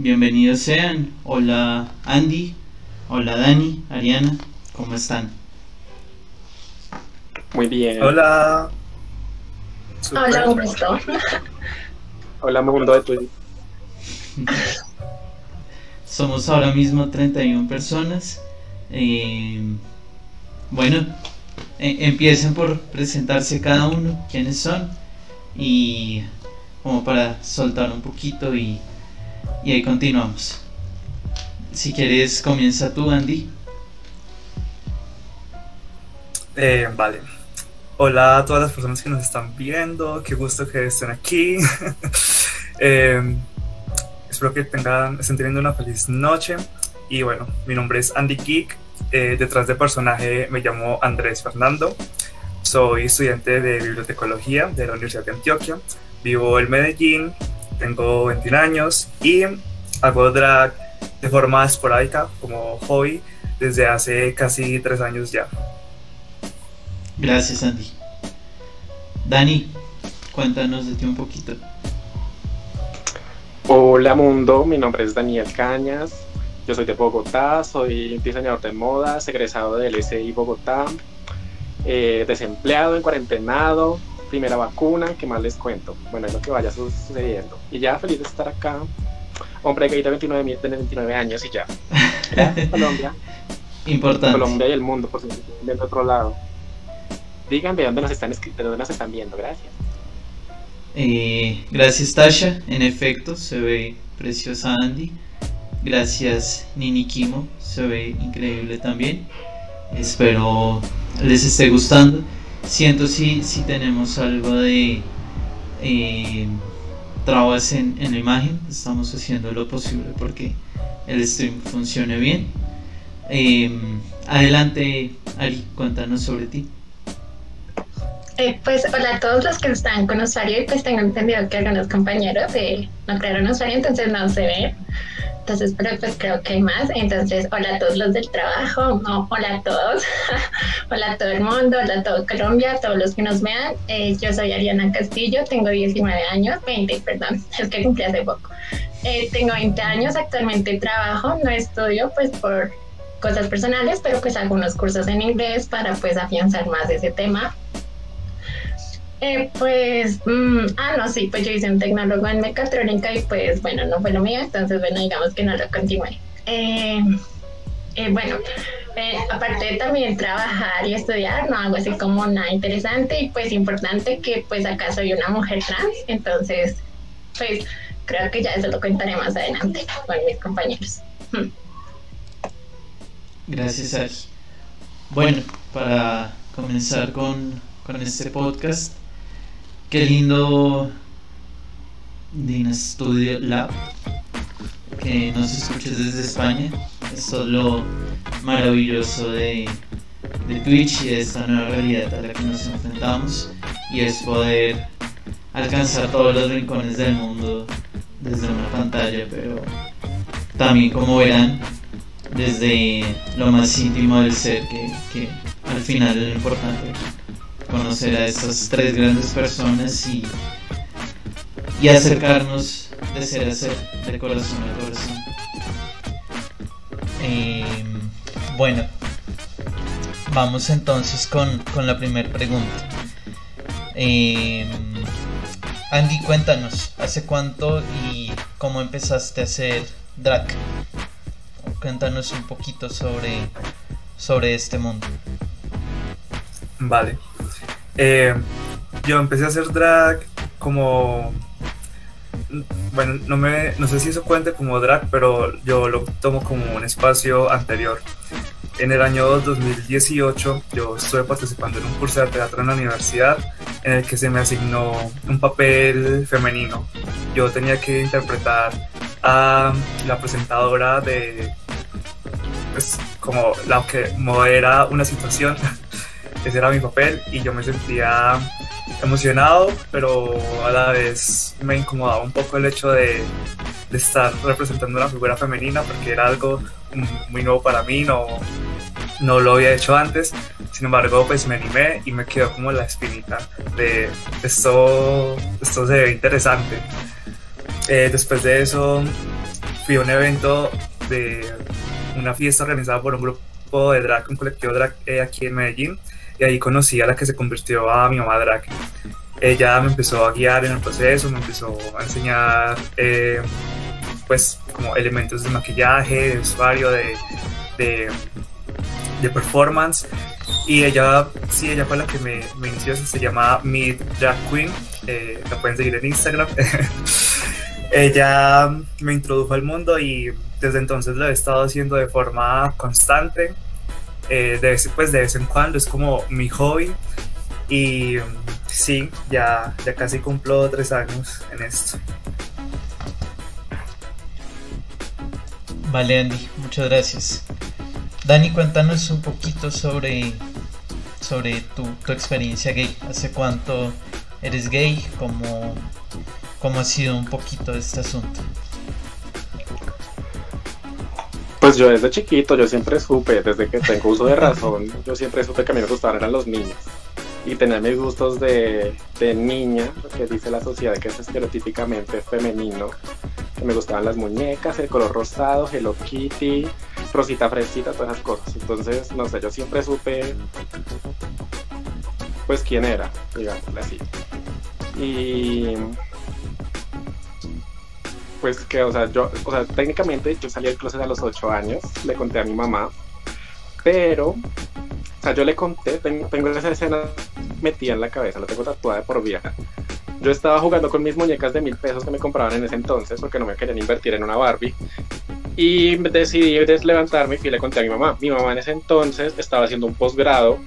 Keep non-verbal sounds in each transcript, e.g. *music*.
Bienvenidos sean. Hola Andy, hola Dani, Ariana, ¿cómo están? Muy bien. Hola. Hola, ¿cómo estás? Hola, mundo de tu. *laughs* Somos ahora mismo 31 personas. Eh, bueno, e- empiecen por presentarse cada uno, quiénes son, y como para soltar un poquito y, y ahí continuamos. Si quieres, comienza tú, Andy. Eh, vale. Hola a todas las personas que nos están viendo. Qué gusto que estén aquí. *laughs* Eh, espero que tengan, estén teniendo una feliz noche. Y bueno, mi nombre es Andy Geek. Eh, detrás del personaje me llamo Andrés Fernando. Soy estudiante de bibliotecología de la Universidad de Antioquia. Vivo en Medellín. Tengo 21 años y hago drag de forma esporádica como hobby desde hace casi tres años ya. Gracias, Andy. Dani, cuéntanos de ti un poquito. Hola, mundo. Mi nombre es Daniel Cañas. Yo soy de Bogotá. Soy diseñador de modas, egresado del SI Bogotá. eh, desempleado, en cuarentenado. Primera vacuna. ¿Qué más les cuento? Bueno, es lo que vaya su- sucediendo. Y ya feliz de estar acá. Hombre gay de 29, mi- de 29 años y ya. Gracias, *laughs* Colombia. Importante. Colombia y el mundo, por si están viendo otro lado. Díganme dónde nos están, de dónde nos están viendo. Gracias. Eh, gracias Tasha, en efecto se ve preciosa Andy. Gracias Nini Kimo, se ve increíble también. Espero les esté gustando. Siento si, si tenemos algo de eh, trabas en, en la imagen. Estamos haciendo lo posible porque el stream funcione bien. Eh, adelante Ari, cuéntanos sobre ti. Eh, pues hola a todos los que están con usuario y pues tengo entendido que algunos compañeros eh, no crearon usuario, entonces no se ven. Entonces, pero pues creo que hay más. Entonces, hola a todos los del trabajo, no, hola a todos, *laughs* hola a todo el mundo, hola a todo Colombia, a todos los que nos vean. Eh, yo soy Ariana Castillo, tengo 19 años, 20, perdón, *laughs* es que cumplí hace poco. Eh, tengo 20 años, actualmente trabajo, no estudio pues por cosas personales, pero pues algunos cursos en inglés para pues afianzar más ese tema. Eh, pues, mm, ah, no, sí, pues yo hice un tecnólogo en mecatrónica y pues bueno, no fue lo mío, entonces bueno, digamos que no lo continué. Eh, eh, bueno, eh, aparte de también trabajar y estudiar, no hago así como nada interesante y pues importante que pues acá soy una mujer trans, entonces pues creo que ya eso lo contaré más adelante con mis compañeros. Hmm. Gracias. Bueno, para comenzar con, con este podcast, qué lindo Dina Studio Lab, que nos escuches desde España. Esto es lo maravilloso de, de Twitch y de esta nueva realidad a la que nos enfrentamos, y es poder alcanzar todos los rincones del mundo desde una pantalla, pero también como verán desde lo más íntimo del ser, que, que al final es lo importante, conocer a estas tres grandes personas y, y acercarnos de ser a ser, de corazón a corazón. Eh, bueno, vamos entonces con, con la primera pregunta. Eh, Andy, cuéntanos, ¿hace cuánto y cómo empezaste a hacer drag? Cuéntanos un poquito sobre, sobre este mundo. Vale. Eh, yo empecé a hacer drag como. Bueno, no, me, no sé si eso cuente como drag, pero yo lo tomo como un espacio anterior. En el año 2018 yo estuve participando en un curso de teatro en la universidad en el que se me asignó un papel femenino. Yo tenía que interpretar a la presentadora de, pues, como la que modera una situación. *laughs* Ese era mi papel y yo me sentía emocionado, pero a la vez me incomodaba un poco el hecho de, estar representando una figura femenina porque era algo muy nuevo para mí, no, no lo había hecho antes. Sin embargo, pues me animé y me quedó como la espinita de esto, esto se ve interesante. Eh, después de eso fui a un evento de una fiesta organizada por un grupo de drag, un colectivo drag eh, aquí en Medellín, y ahí conocí a la que se convirtió a mi mamá drag. Ella me empezó a guiar en el proceso, me empezó a enseñar eh, pues como elementos de maquillaje, de vestuario, de, de, de, performance. Y ella, sí, ella fue la que me, me inició, se llama Mid Drag Queen, eh, la pueden seguir en Instagram. *laughs* ella me introdujo al mundo y desde entonces lo he estado haciendo de forma constante. Eh, de, vez, pues de vez en cuando es como mi hobby y sí, ya, ya casi cumplo tres años en esto. Vale, Andy, muchas gracias. Dani, cuéntanos un poquito sobre, sobre tu, tu experiencia gay. ¿Hace cuánto eres gay? ¿Cómo, ¿Cómo ha sido un poquito este asunto? Pues yo desde chiquito, yo siempre supe, desde que tengo uso de razón, yo siempre supe que a mí me gustaban eran los niños. Y tenía mis gustos de, de niña, que dice la sociedad que es estereotípicamente femenino. Que me gustaban las muñecas, el color rosado, Hello Kitty, Rosita Fresita, todas esas cosas. Entonces, no sé, yo siempre supe, pues, quién era, digamos así. Y pues que, o sea, yo, o sea, técnicamente yo salí del closet a los 8 años, le conté a mi mamá, pero, o sea, yo le conté, tengo, tengo esa escena metida en la cabeza, la tengo tatuada por vida. Yo estaba jugando con mis muñecas de mil pesos que me compraban en ese entonces porque no me querían invertir en una Barbie. Y decidí levantarme y fui y le conté a mi mamá. Mi mamá en ese entonces estaba haciendo un posgrado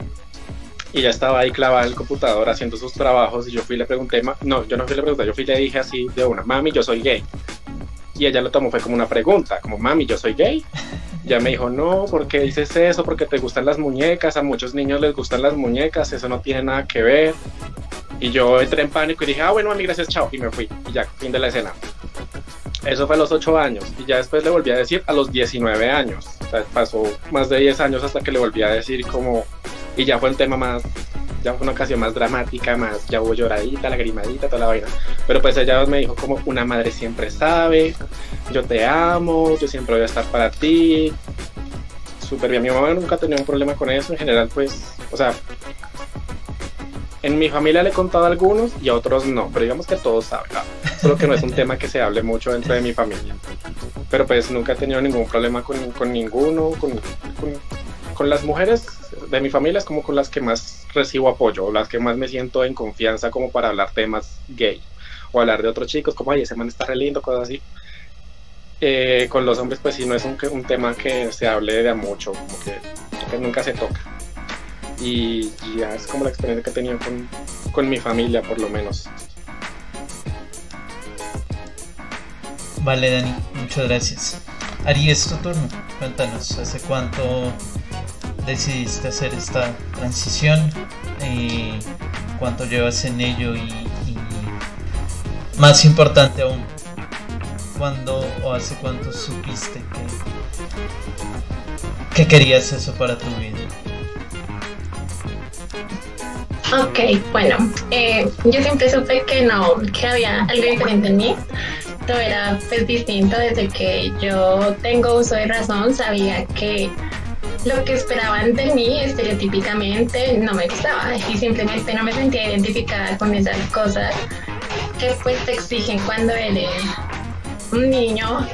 y ya estaba ahí clavada en el computador haciendo sus trabajos y yo fui y le pregunté, no, yo no fui y le pregunté, yo fui y le dije así de una, mami, yo soy gay. Y ella lo tomó fue como una pregunta, como, mami, yo soy gay. Ya me dijo, no, ¿por qué dices eso? Porque te gustan las muñecas, a muchos niños les gustan las muñecas, eso no tiene nada que ver. Y yo entré en pánico y dije, ah, bueno, mami, gracias, chao. Y me fui. Y ya, fin de la escena. Eso fue a los 8 años. Y ya después le volví a decir a los 19 años. Pasó más de 10 años hasta que le volví a decir como... Y ya fue un tema más... Ya fue una ocasión más dramática, más ya hubo lloradita, lagrimadita, toda la vaina. Pero pues ella me dijo como una madre siempre sabe, yo te amo, yo siempre voy a estar para ti. Súper bien. Mi mamá nunca tenido un problema con eso. En general, pues, o sea, en mi familia le he contado a algunos y a otros no, pero digamos que todos saben, solo que no es un tema que se hable mucho dentro de mi familia. Pero pues nunca he tenido ningún problema con, con ninguno, con, con, con, las mujeres de mi familia es como con las que más recibo apoyo, las que más me siento en confianza como para hablar temas gay o hablar de otros chicos, como, ay, ese man está re lindo, cosas así. Eh, con los hombres pues sí no es un, un, tema que se hable de a mucho, como que, que nunca se toca y, ya es como la experiencia que he tenido con, con mi familia por lo menos. Vale, Dani, muchas gracias. Ari, es tu turno. Cuéntanos, ¿hace cuánto decidiste hacer esta transición? y ¿Cuánto llevas en ello? Y, más importante aún, ¿cuándo o hace cuánto supiste que, que querías eso para tu vida? Ok, bueno, eh, yo siempre supe que no, que había algo diferente en mí. Todo era pues distinto desde que yo tengo uso de razón, sabía que lo que esperaban de mí estereotípicamente no me gustaba y simplemente no me sentía identificada con esas cosas que pues te exigen cuando eres un niño,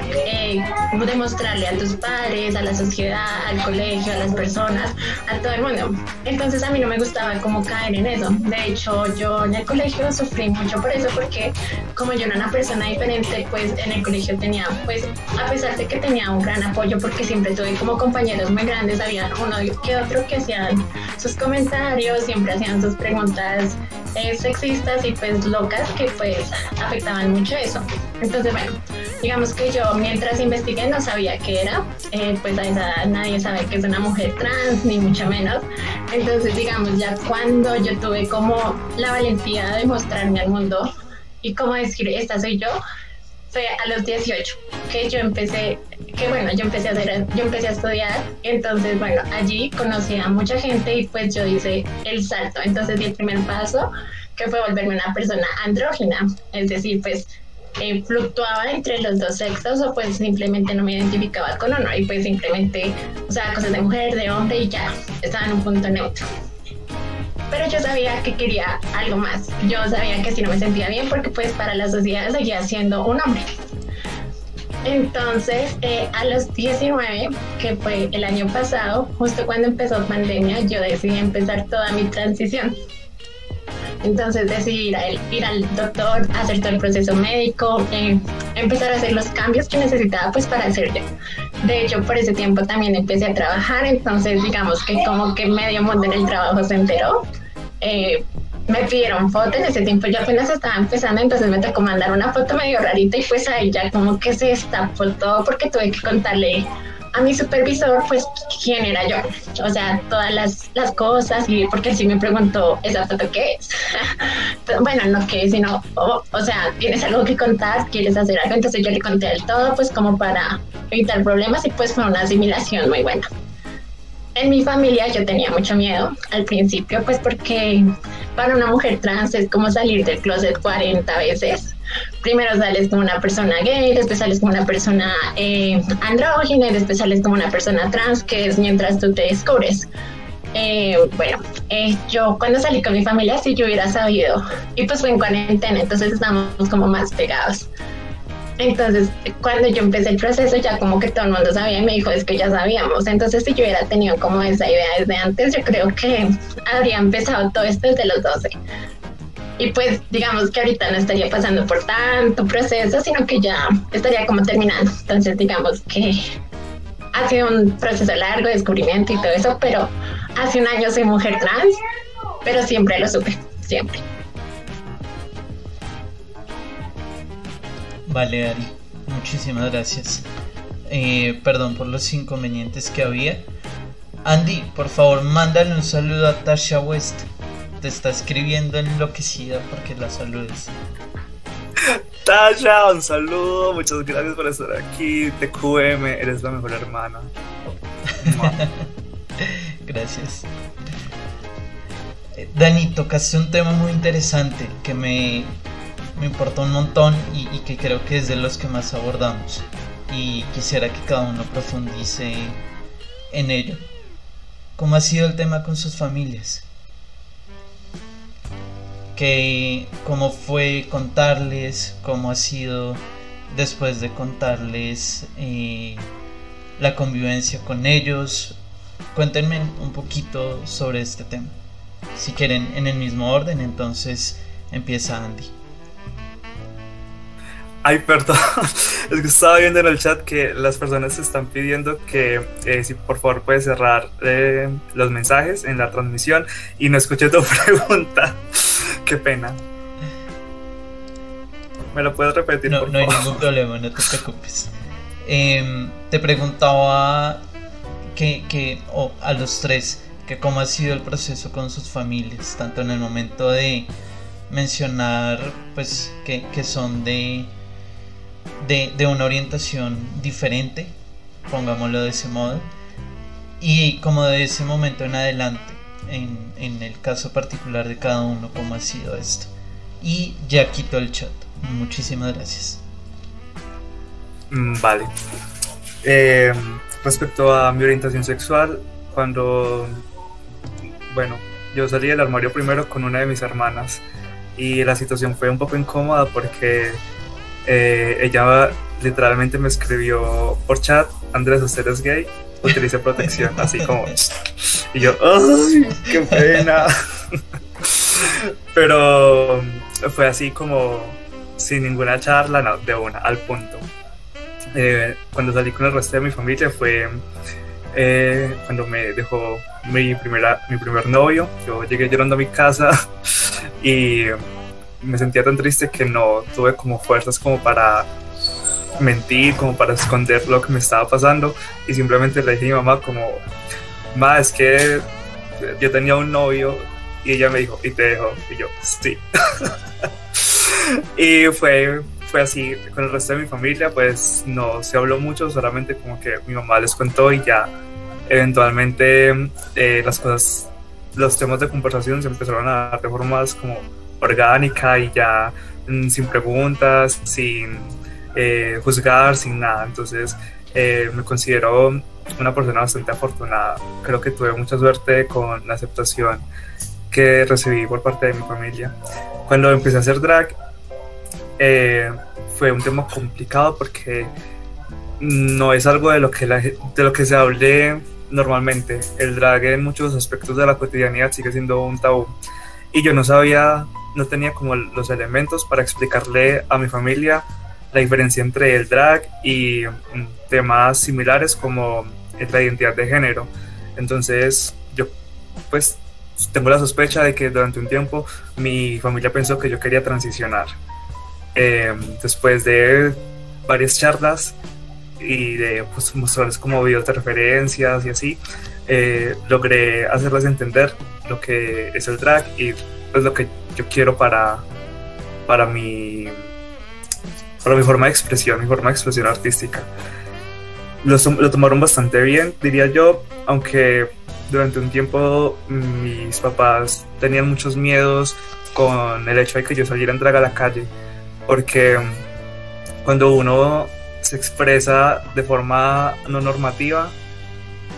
demostrarle a tus padres, a la sociedad, al colegio, a las personas, a todo el mundo. Entonces a mí no me gustaba como caer en eso. De hecho, yo en el colegio sufrí mucho por eso, porque como yo era una persona diferente, pues en el colegio tenía, pues a pesar de que tenía un gran apoyo, porque siempre tuve como compañeros muy grandes, había uno que otro que hacían sus comentarios, siempre hacían sus preguntas eh, sexistas y pues locas que pues afectaban mucho eso. Entonces, bueno, digamos que yo mientras investigué no sabía qué era, eh, pues a nadie sabe que es una mujer trans, ni mucho menos. Entonces, digamos, ya cuando yo tuve como la valentía de mostrarme al mundo y como decir, esta soy yo, fue a los 18 que yo empecé, que bueno, yo empecé a hacer, yo empecé a estudiar, entonces bueno, allí conocí a mucha gente y pues yo hice el salto, entonces di el primer paso que fue volverme una persona andrógina, es decir, pues eh, fluctuaba entre los dos sexos o pues simplemente no me identificaba con uno y pues simplemente usaba cosas de mujer, de hombre y ya estaba en un punto neutro. Pero yo sabía que quería algo más. Yo sabía que si no me sentía bien porque pues para la sociedad seguía siendo un hombre. Entonces, eh, a los 19, que fue el año pasado, justo cuando empezó pandemia, yo decidí empezar toda mi transición. Entonces decidí ir, al doctor, hacer todo el proceso médico, eh, empezar a hacer los cambios que necesitaba pues para hacer yo. De hecho, por ese tiempo también empecé a trabajar, entonces digamos que como que medio mundo en el trabajo se enteró. Eh, me pidieron foto, en ese tiempo yo apenas estaba empezando, entonces me tocó mandar una foto medio rarita y pues ahí ya como que se destapó todo porque tuve que contarle a mi supervisor, pues, quién era yo. O sea, todas las, las cosas, y porque él sí me preguntó, ¿esa foto qué es? *laughs* bueno, no qué, sino, o, o sea, ¿tienes algo que contar? ¿Quieres hacer algo? Entonces yo le conté el todo, pues, como para evitar problemas, y pues fue una asimilación muy buena. En mi familia yo tenía mucho miedo al principio, pues porque para una mujer trans es como salir del closet 40 veces primero sales como una persona gay, después sales como una persona eh, andrógina y después sales como una persona trans, que es mientras tú te descubres. Eh, bueno, eh, yo cuando salí con mi familia, si yo hubiera sabido, y pues fue en cuarentena, entonces estábamos como más pegados. Entonces, cuando yo empecé el proceso, ya como que todo el mundo sabía y me dijo, es que ya sabíamos. Entonces, si yo hubiera tenido como esa idea desde antes, yo creo que habría empezado todo esto desde los 12. Y pues digamos que ahorita no estaría pasando por tanto proceso, sino que ya estaría como terminando. Entonces digamos que ha sido un proceso largo de descubrimiento y todo eso, pero hace un año soy mujer trans, pero siempre lo supe, siempre. Vale, Ari, muchísimas gracias. Eh, perdón por los inconvenientes que había. Andy, por favor, mándale un saludo a Tasha West te está escribiendo enloquecida porque la saludes. Tasha, un saludo, muchas gracias por estar aquí. TQM, eres la mejor hermana. *laughs* gracias. Eh, Dani, tocaste un tema muy interesante que me, me importó un montón y, que creo que es de los que más abordamos. Y quisiera que cada uno profundice en ello. ¿Cómo ha sido el tema con sus familias? que cómo fue contarles, cómo ha sido después de contarles eh, la convivencia con ellos. Cuéntenme un poquito sobre este tema. Si quieren en el mismo orden, entonces empieza Andy. Ay, perdón. *laughs* Es que estaba viendo en el chat que las personas están pidiendo que eh, si por favor puedes cerrar eh, los mensajes en la transmisión y no escuché tu *laughs* pregunta. Qué pena. ¿Me lo puedes repetir? No, no hay ningún problema, no te preocupes. Em, te preguntaba que, que a los tres, que cómo ha sido el proceso con sus familias, tanto en el momento de mencionar pues que, que son de, de, de, una orientación diferente, pongámoslo de ese modo, y como de ese momento en adelante en, en, el caso particular de cada uno cómo ha sido esto. Y ya quito el chat. Muchísimas gracias. Mm, vale. Eh, respecto a mi orientación sexual, cuando, bueno, yo salí del armario primero con una de mis hermanas y la situación fue un poco incómoda porque eh, ella literalmente me escribió por chat, Andrés, usted es gay, utilice protección, *laughs* así como... Y yo, ¡ay, qué pena! Pero fue así como sin ninguna charla, no, de una, al punto. Eh, cuando salí con el resto de mi familia fue eh, cuando me dejó mi, primera, mi primer novio. Yo llegué llorando a mi casa *laughs* y me sentía tan triste que no tuve como fuerzas como para mentir, como para esconder lo que me estaba pasando y simplemente le dije a mi mamá como, ma, es que yo tenía un novio y ella me dijo, ¿y te dejó? Y yo, sí. *laughs* y fue, fue así, con el resto de mi familia pues no se habló mucho, solamente como que mi mamá les contó y ya eventualmente eh, las cosas, los temas de conversación se empezaron a dar de formas como orgánica y ya mm, sin preguntas, sin eh, juzgar, sin nada. Entonces eh, me considero una persona bastante afortunada. Creo que tuve mucha suerte con la aceptación que recibí por parte de mi familia. Cuando empecé a hacer drag, eh, fue un tema complicado porque no es algo de lo que, de lo que se hable normalmente. El drag en muchos aspectos de la cotidianidad sigue siendo un tabú. Y yo no sabía, no tenía como los elementos para explicarle a mi familia la diferencia entre el drag y mm, temas similares como la identidad de género. Entonces yo pues tengo la sospecha de que durante un tiempo mi familia pensó que yo quería transicionar. Em, después de varias charlas y de pues, mostrarles como videos de referencias y así, eh, logré hacerles entender lo que es el drag y pues lo que yo quiero para, para, mi, para mi forma de expresión, mi forma de expresión artística. Lo, lo tomaron bastante bien, diría yo, aunque durante un tiempo mis papás tenían muchos miedos con el hecho de que yo saliera en drag a la calle porque cuando uno se expresa de forma no normativa,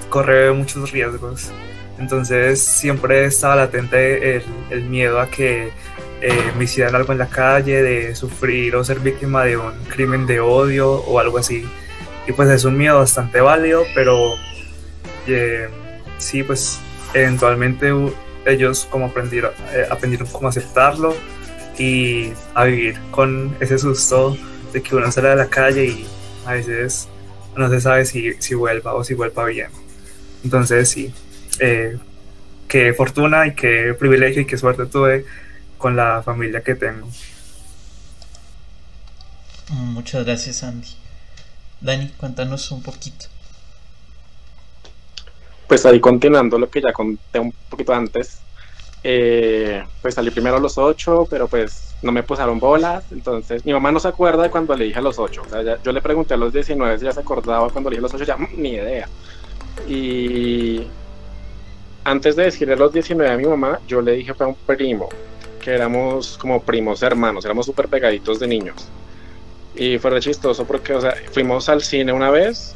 corre muchos riesgos. Entonces siempre estaba latente el, el miedo a que eh, me hicieran algo en la calle, de sufrir o ser víctima de un crimen de odio o algo así. Y pues es un miedo bastante válido, pero eh, sí, pues eventualmente ellos como aprendieron, eh, aprendieron cómo aceptarlo y a vivir con ese susto de que uno sale a la calle y a veces no se sabe si, si vuelva o si vuelva bien. Entonces sí, eh, qué fortuna y qué privilegio y qué suerte tuve con la familia que tengo. Muchas gracias Andy. Dani, cuéntanos un poquito. Pues ahí continuando lo que ya conté un poquito antes, eh, pues salí primero a los 8, pero pues no me pusieron bolas. Entonces, mi mamá no se acuerda de cuando le dije a los 8. O sea, yo le pregunté a los 19 si ya se acordaba cuando le dije a los 8, ya mm, ni idea. Y antes de decirle a los 19 a mi mamá, yo le dije a un primo, que éramos como primos hermanos, éramos súper pegaditos de niños. Y fue re chistoso porque, o sea, fuimos al cine una vez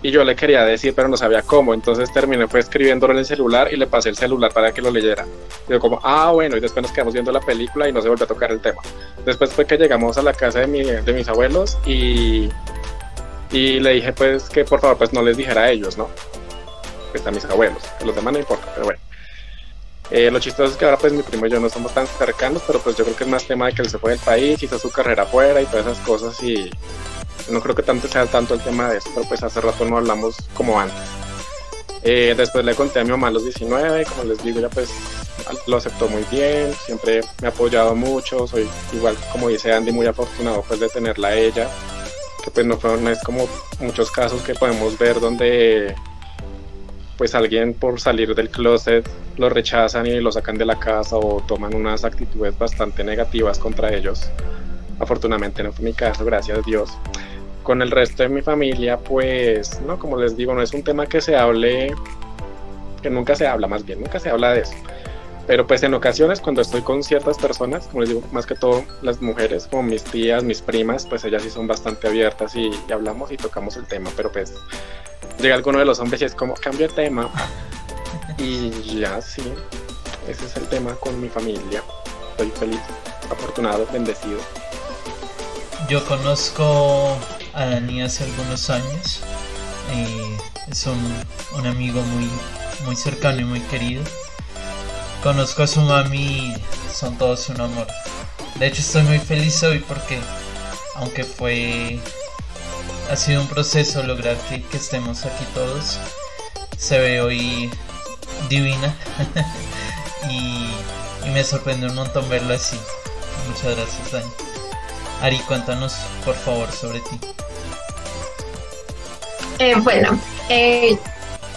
y yo le quería decir, pero no sabía cómo. Entonces terminé fue escribiéndolo en el celular y le pasé el celular para que lo leyera. Y yo como, ah, bueno, y después nos quedamos viendo la película y no se volvió a tocar el tema. Después fue que llegamos a la casa de, de mis abuelos y, y le dije pues que por favor pues no les dijera a ellos, ¿no? Pues a mis abuelos, que los demás no importa, pero bueno. Eh, lo chistoso es que ahora pues mi primo y yo no somos tan cercanos, pero pues yo creo que es más tema de que él se fue del país, hizo su carrera afuera y todas esas cosas y no creo que tanto sea tanto el tema de eso, pero pues hace rato no hablamos como antes. Eh, después le conté a mi mamá a los 19, como les digo, ya pues lo aceptó muy bien, siempre me ha apoyado mucho, soy igual como dice Andy, muy afortunado pues de tenerla a ella, que pues no, fue, no es como muchos casos que podemos ver donde pues alguien por salir del closet lo rechazan y lo sacan de la casa o toman unas actitudes bastante negativas contra ellos. Afortunadamente no fue mi caso, gracias a Dios con el resto de mi familia, pues, no, como les digo, no es un tema que se hable, que nunca se habla, más bien, nunca se habla de eso. Pero pues en ocasiones cuando estoy con ciertas personas, como les digo, más que todo las mujeres, como mis tías, mis primas, pues ellas sí son bastante abiertas y, hablamos y tocamos el tema, pero pues llega alguno de los hombres y es como, cambio de tema. Y ya sí, ese es el tema con mi familia. Estoy feliz, afortunado, bendecido. Yo conozco a Dani hace algunos años. es un, amigo muy, muy cercano y muy querido. Conozco a su mami son todos un amor. De hecho estoy muy feliz hoy porque aunque fue ha sido un proceso lograr que, estemos aquí todos, se ve hoy divina *laughs* y, y me sorprende un montón verlo así. Muchas gracias Dani. Ari, cuéntanos por favor sobre ti. Eh, bueno, eh,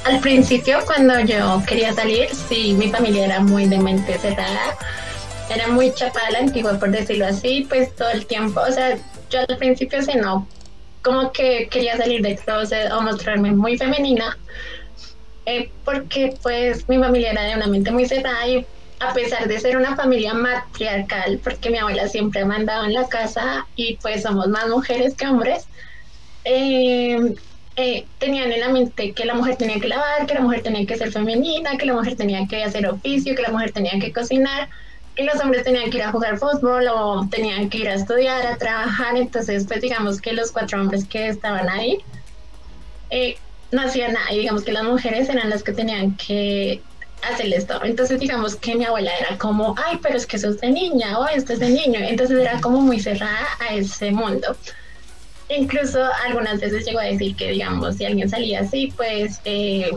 al principio cuando yo quería salir, sí, mi familia era muy de mente cerrada, era muy chapada la antigua, por decirlo así, pues todo el tiempo, o sea, yo al principio sí no, como que quería salir de closet o mostrarme muy femenina, eh, porque pues mi familia era de una mente muy cerrada y a pesar de ser una familia matriarcal, porque mi abuela siempre ha mandado en la casa y pues somos más mujeres que hombres, eh, eh, tenían en la mente que la mujer tenía que lavar, que la mujer tenía que ser femenina, que la mujer tenía que hacer oficio, que la mujer tenía que cocinar, que los hombres tenían que ir a jugar fútbol o tenían que ir a estudiar, a trabajar. Entonces, pues digamos que los cuatro hombres que estaban ahí eh, no hacían nada y digamos que las mujeres eran las que tenían que hacer esto. Entonces, digamos que mi abuela era como, ay, pero es que eso es de niña o esto es de niño. Entonces era como muy cerrada a ese mundo. Incluso algunas veces llegó a decir que, digamos, si alguien salía así, pues eh,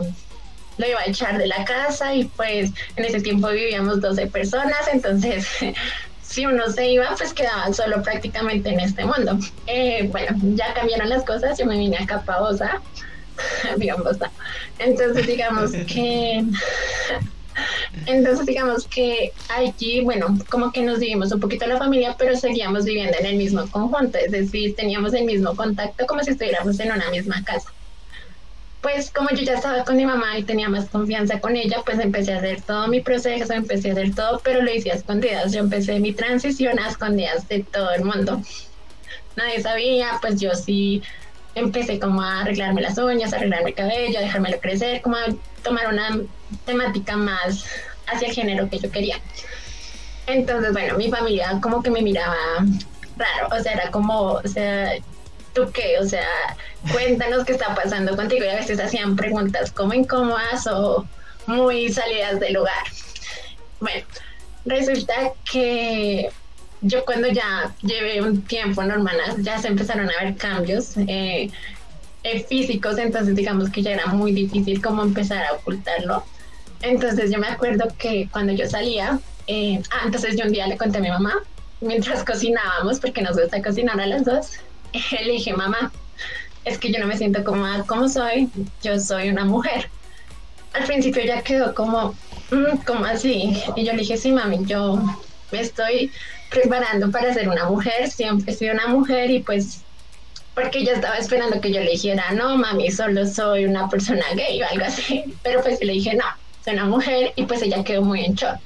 lo iba a echar de la casa y pues en ese tiempo vivíamos 12 personas, entonces *laughs* si uno se iba, pues quedaban solo prácticamente en este mundo. Eh, bueno, ya cambiaron las cosas, yo me vine acá para Bosa, *laughs* entonces digamos *laughs* que entonces digamos que aquí, bueno, como que nos vivimos un poquito la familia, pero seguíamos viviendo en el mismo conjunto, es decir, teníamos el mismo contacto como si estuviéramos en una misma casa. Pues como yo ya estaba con mi mamá y tenía más confianza con ella, pues empecé a hacer todo mi proceso, empecé a hacer todo, pero lo hice a escondidas. Yo empecé mi transición a escondidas de todo el mundo. Nadie sabía, pues yo sí empecé como a arreglarme las uñas, a arreglarme el cabello, a dejármelo crecer, como a tomar una temática más hacia el género que yo quería. Entonces, bueno, mi familia como que me miraba raro, o sea, era como, o sea, ¿tú qué? O sea, cuéntanos qué está pasando contigo. Y a veces hacían preguntas como incómodas o muy salidas del lugar. Bueno, resulta que yo cuando ya llevé un tiempo normal, ya se empezaron a ver cambios eh, eh, físicos, entonces digamos que ya era muy difícil como empezar a ocultarlo. Entonces yo me acuerdo que cuando yo salía, eh, ah, entonces yo un día le conté a mi mamá, mientras cocinábamos, porque nos gusta cocinar a las dos, *laughs* le dije, mamá, es que yo no me siento como como soy, yo soy una mujer. Al principio ya quedó como, mm, como así, y yo le dije, sí, mami, yo me estoy preparando para ser una mujer, siempre sido una mujer y pues porque ella estaba esperando que yo le dijera, no, mami, solo soy una persona gay o algo así, pero pues le dije, no, soy una mujer y pues ella quedó muy en shock.